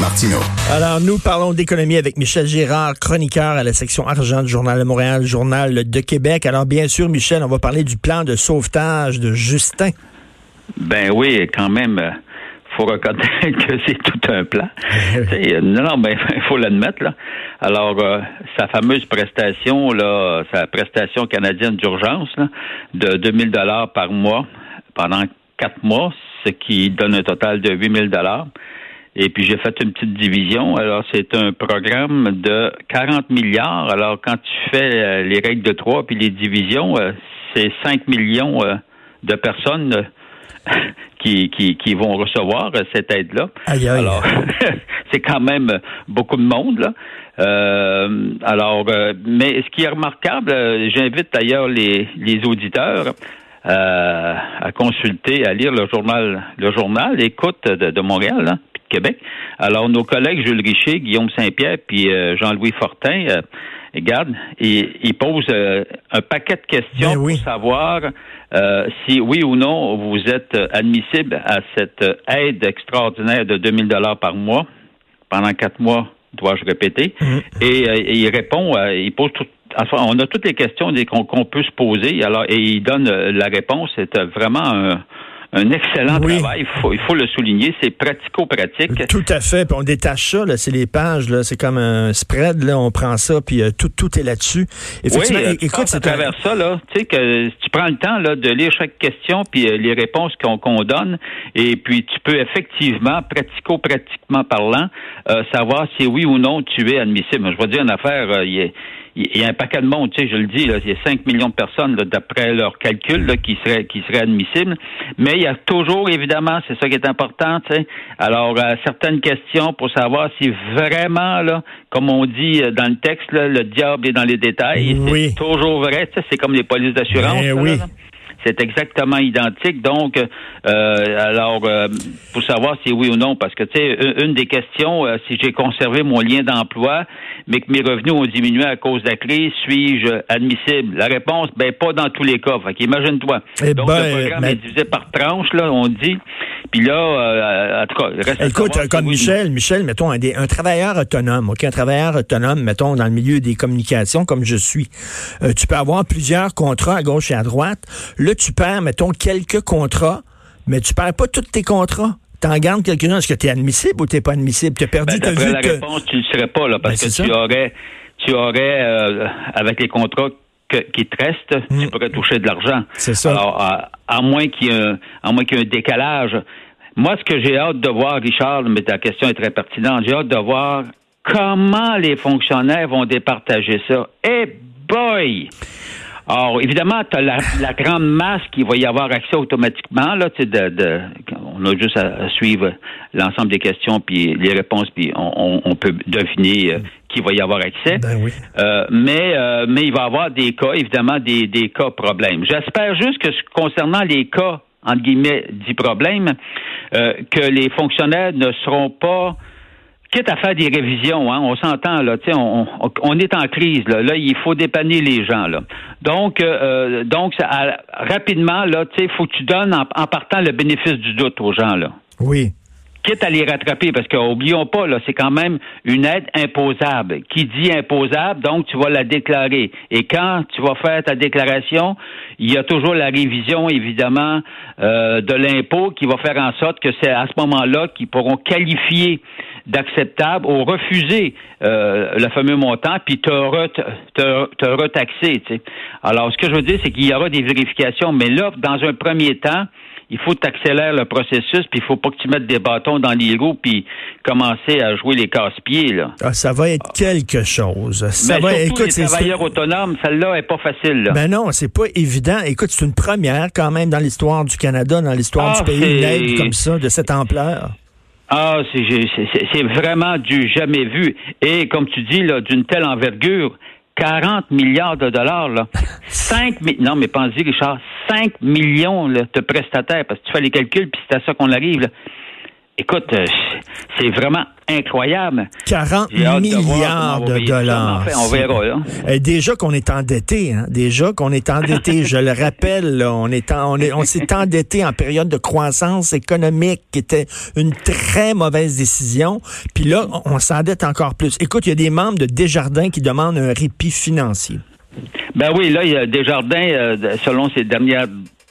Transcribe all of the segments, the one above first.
Martino. Alors, nous parlons d'économie avec Michel Gérard, chroniqueur à la section argent du Journal de Montréal, Journal de Québec. Alors, bien sûr, Michel, on va parler du plan de sauvetage de Justin. Ben oui, quand même, euh, faut reconnaître que c'est tout un plan. Euh, non, non, ben il faut l'admettre là. Alors, euh, sa fameuse prestation là, sa prestation canadienne d'urgence de 2000 dollars par mois pendant quatre mois, ce qui donne un total de 8000 dollars. Et puis j'ai fait une petite division. Alors c'est un programme de 40 milliards. Alors quand tu fais les règles de trois puis les divisions, c'est 5 millions de personnes qui, qui, qui vont recevoir cette aide-là. Alors, c'est quand même beaucoup de monde, là. Euh, alors, euh, mais ce qui est remarquable, euh, j'invite d'ailleurs les, les auditeurs à consulter, à lire le journal, le journal, écoute de, Montréal, là, puis de Québec. Alors, nos collègues Jules Richer, Guillaume Saint-Pierre, puis Jean-Louis Fortin, regarde, ils, ils posent un paquet de questions ben pour savoir euh, si oui ou non vous êtes admissible à cette aide extraordinaire de 2000 dollars par mois pendant quatre mois, dois-je répéter? Mm. Et, euh, il répond, euh, il pose tout, enfin, on a toutes les questions qu'on peut se poser. Alors, et il donne la réponse. C'est vraiment un un excellent travail. Il faut, il faut le souligner. C'est pratico-pratique. Tout à fait. Puis on détache ça. C'est les pages. Là. C'est comme un spread. Là. On prend ça. Puis euh, tout, tout est là-dessus. Effectivement, oui, écoute, à travers ça. Là, tu sais que tu prends le temps là, de lire chaque question puis euh, les réponses qu'on donne. Et puis tu peux effectivement, pratico-pratiquement parlant, euh, savoir si oui ou non tu es admissible. Je vais dire une affaire. il est il y a un paquet de monde, tu sais, je le dis, là, il y a 5 millions de personnes, d'après leurs calculs, qui seraient qui seraient admissibles. Mais il y a toujours, évidemment, c'est ça qui est important, tu sais. Alors, euh, certaines questions pour savoir si vraiment, là, comme on dit euh, dans le texte, le diable est dans les détails. Oui. C'est toujours vrai, tu sais, c'est comme les polices d'assurance. Ben oui. C'est exactement identique. Donc, euh, alors, pour savoir si oui ou non, parce que, tu sais, une des questions, si j'ai conservé mon lien d'emploi, mais que mes revenus ont diminué à cause de la crise, suis-je admissible? La réponse, ben pas dans tous les cas. Fait qu'imagine-toi. Eh Donc, ben, le programme est divisé par tranche, là, on dit. Puis là, euh, en tout cas, reste Écoute, comme Michel, Michel, mettons, un, un, travailleur autonome, OK, un travailleur autonome, mettons, dans le milieu des communications, comme je suis, euh, tu peux avoir plusieurs contrats à gauche et à droite. Là, tu perds, mettons, quelques contrats, mais tu perds pas tous tes contrats t'en gardes quelqu'un, est-ce que tu es admissible ou tu pas admissible? Tu as perdu, ben, ta vu la réponse, tu ne serais pas, là, parce ben, que tu aurais, tu aurais, euh, avec les contrats qui te restent, tu hmm. pourrais toucher de l'argent. C'est ça. Alors, à, moins qu'il y ait un, à moins qu'il y ait un décalage. Moi, ce que j'ai hâte de voir, Richard, mais ta question est très pertinente, j'ai hâte de voir comment les fonctionnaires vont départager ça. Eh boy! Alors, évidemment, tu as la, grande masse qui va y avoir accès automatiquement. Là, de, de, on a juste à, suivre l'ensemble des questions puis les réponses, puis on, peut deviner euh, qui va y avoir accès. Ben oui. euh, mais, euh, mais il va y avoir des cas, évidemment, des, des cas problèmes. J'espère juste que concernant les cas, entre guillemets, dits problèmes, euh, que les fonctionnaires ne seront pas quitte à faire des révisions, hein, on s'entend là, on, on, on, est en crise là, là, il faut dépanner les gens là. Donc, euh, donc rapidement là, tu faut que tu donnes en, partant le bénéfice du doute aux gens là. Oui. Quitte à les rattraper, parce qu'oublions pas, là, c'est quand même une aide imposable. Qui dit imposable, donc tu vas la déclarer. Et quand tu vas faire ta déclaration, il y a toujours la révision, évidemment, euh, de l'impôt qui va faire en sorte que c'est à ce moment-là qu'ils pourront qualifier d'acceptable ou refuser euh, le fameux montant, puis te, re, te, retaxer. Alors, ce que je veux dire, c'est qu'il y aura des vérifications, mais là, dans un premier temps, il faut accélérer le processus, puis il faut pas que tu mettes des bâtons dans les roues, puis commencer à jouer les casse-pieds. Là. Ah, ça va être quelque chose. Ça va, écoute, les travailleurs autonomes, celle-là est pas facile. Là. Ben non, c'est pas évident. Écoute, c'est une première quand même dans l'histoire du Canada, dans l'histoire du ah, pays, une aide comme ça, de cette ampleur. Ah, c'est vraiment du jamais vu. Et comme tu dis, là, d'une telle envergure, 40 milliards de dollars, là. 5 non, mais pense-y, Richard, 5 millions de prestataires, parce que tu fais les calculs, puis c'est à ça qu'on arrive. Là. Écoute, euh, c'est vraiment incroyable. 40 milliards de, dollars. on verra. Là. Euh, déjà qu'on est endetté, hein? déjà qu'on est endetté. je le rappelle, on est on est, on s'est endetté en période de croissance économique, qui était une très mauvaise décision. Puis là, on s'endette encore plus. Écoute, il y a des membres de Desjardins qui demandent un répit financier. Ben oui, là, il y a Desjardins, euh, selon ses dernières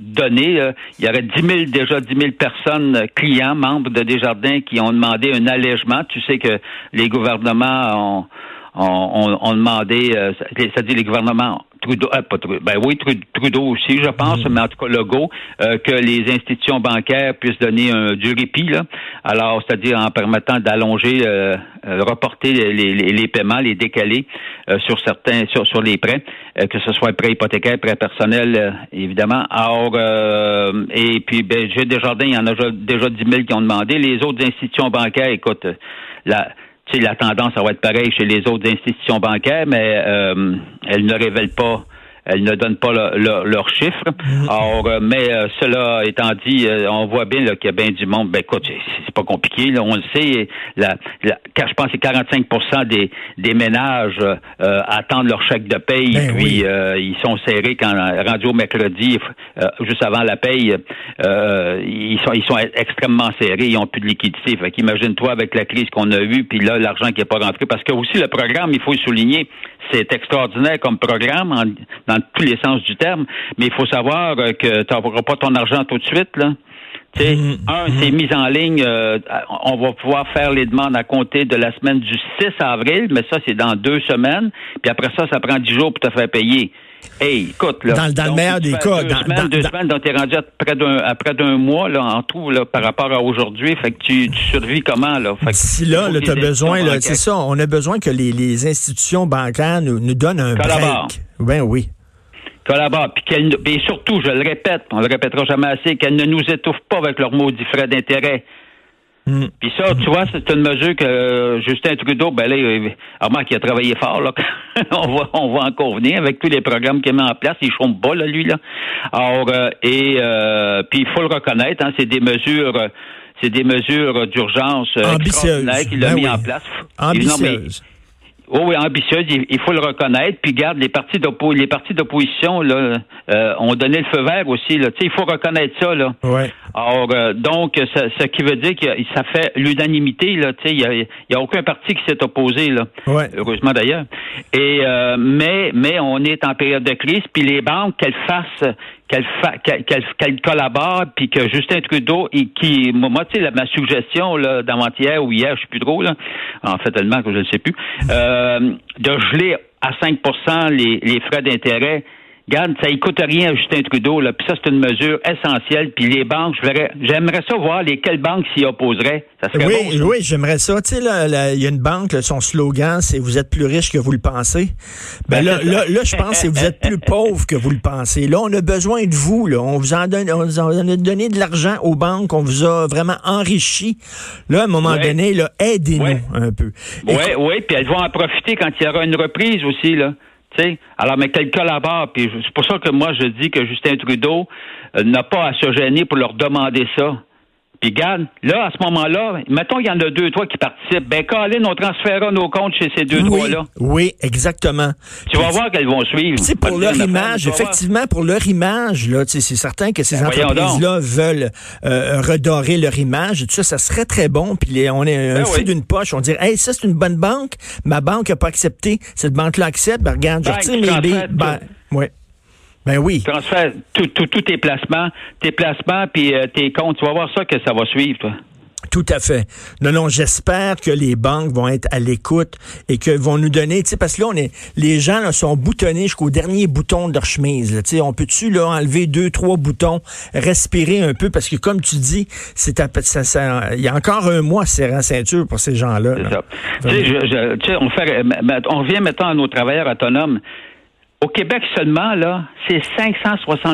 données. Euh, il y aurait 10 000, déjà 10 000 personnes, euh, clients, membres de Desjardins, qui ont demandé un allègement. Tu sais que les gouvernements ont, ont, demandé, euh, c'est-à-dire les gouvernements Trudeau, euh, pas Trudeau, ben oui, Trudeau aussi, je pense, mm. mais en tout cas Legault, euh, que les institutions bancaires puissent donner un, du répit, là. Alors, c'est-à-dire en permettant d'allonger, euh, reporter les, les, paiements, les décaler sur certains, sur, sur les prêts, que ce soit prêt hypothécaire, prêt personnel, évidemment. Alors, et puis, ben, j'ai Desjardins, il y en a déjà, déjà 10 000 qui ont demandé. Les autres institutions bancaires, écoute, la la tendance, ça va être pareil chez les autres institutions bancaires, mais euh, elles ne révèlent pas elles ne donnent pas leurs chiffres. Mhm. Alors, euh, mais euh, cela étant dit, euh, on voit bien qu'il y a bien du monde. Ben écoute, c'est pas compliqué. Là, on le sait. La, car je pense que 45 des, des ménages attendent leur chèque de paye. Ben puis ils sont serrés quand rendu au mercredi, juste avant la paye, ils sont ils sont extrêmement serrés. Ils ont plus de liquidité. Fait qu'imagine-toi avec la crise qu'on a eue, puis là l'argent qui n'est pas rentré. Parce que aussi le programme, il faut le souligner, c'est extraordinaire comme programme dans tous les sens du terme, mais il faut savoir euh, que tu n'auras pas ton argent tout de suite, là. sais, mm-hmm. un, c'est mis en ligne. Euh, on va pouvoir faire les demandes à compter de la semaine du 6 avril, mais ça, c'est dans deux semaines. Puis après ça, ça prend dix jours pour te faire payer. Hey, écoute, là. Dans, le meilleur des cas. Deux dans, semaines, deux semaines, donc t'es rendu à près d'un, à près d'un mois, là, en tout, là, par rapport à aujourd'hui. Fait que tu, tu survis comment, là? Fait si là, là t'as besoin, là, c'est ça, on a besoin que les, les institutions bancaires nous, nous donnent un break. Ben oui collabore. Puis qu'elle, et surtout, je le répète, on le répétera jamais assez, qu'elle ne nous étouffe pas avec leurs maudits frais d'intérêt. Mm. Puis ça, tu vois, c'est une mesure que euh, Justin Trudeau, ben là, il, qui a travaillé fort, là. on, va, on va en convenir avec tous les programmes qu'il met en place. Il chôme pas, là, lui, là. Alors, euh, et euh, puis il faut le reconnaître, hein, c'est des mesures c'est des mesures d'urgence ambitieuses qu'il a ben mis en place. Ambitieuses. Oh oui, ambitieuse, il, faut le reconnaître. Puis garde les partis les partis d'opposition là euh, ont donné le feu vert aussi. Là. il faut reconnaître ça là. Ouais. Alors euh, donc ce qui veut dire que ça fait l'unanimité là. Il y a, y a aucun parti qui s'est opposé là. Ouais. Heureusement d'ailleurs. Et euh, mais mais on est en période de crise. Puis les banques qu'elles fassent qu'elle qu'elle collabore, puis que Justin Trudeau, et qui, moi, tu sais, ma suggestion là, d'avant-hier ou hier, je sais plus là, en fait tellement que je ne sais plus, euh, de geler à 5% les, les frais d'intérêt Regarde, ça coûte rien à Justin Trudeau, là. Puis ça, c'est une mesure essentielle. Puis les banques, j'aimerais ça voir lesquelles banques s'y opposeraient. Ça serait oui, oui, j'aimerais ça. Tu sais, là, il y a une banque, son slogan, c'est vous êtes plus riche que vous le pensez. Ben, ben là, là, je pense que vous êtes plus pauvre que vous le pensez. Là, on a besoin de vous. Là. On vous en donne, on vous en a donné de l'argent aux banques. On vous a vraiment enrichi. Là, à un moment donné, là, aidez-nous un peu. Oui, oui, puis elles vont en profiter quand il y aura une reprise aussi, là. Alors, mais qu'elle collabore, puis c'est pour ça que moi je dis que Justin Trudeau euh, n'a pas à se gêner pour leur demander ça. Puis regarde, là, à ce moment-là, mettons qu'il y en a deux, trois qui participent. Ben, Colin, on transférera nos comptes chez ces deux, trois-là. Oui, exactement. Tu vas voir qu'elles vont suivre. C'est pour leur image, effectivement, pour leur image, là, c'est certain que ces ben, entreprises-là veulent euh, redorer leur image. Tout ça, ça serait très bon. Puis on est un ben feu d'une poche. On dirait, hey, ça, c'est une bonne banque. Ma banque n'a pas accepté. Cette banque-là accepte. Ben, regarde, je retire mes Ben, ouais. Ben oui. Transfère tous tes placements, tes placements puis euh, tes comptes. Tu vas voir ça que ça va suivre, toi. Tout à fait. Non, non, j'espère que les banques vont être à l'écoute et que vont nous donner, tu sais, parce que là, on est, les gens là, sont boutonnés jusqu'au dernier bouton de leur chemise. Tu sais, on peut-tu là enlever deux, trois boutons, respirer un peu, parce que comme tu dis, c'est ça, ça, il y a encore un mois serrant la ceinture pour ces gens-là. Tu sais, on fait, on revient maintenant à nos travailleurs autonomes. Au Québec seulement, là, c'est 560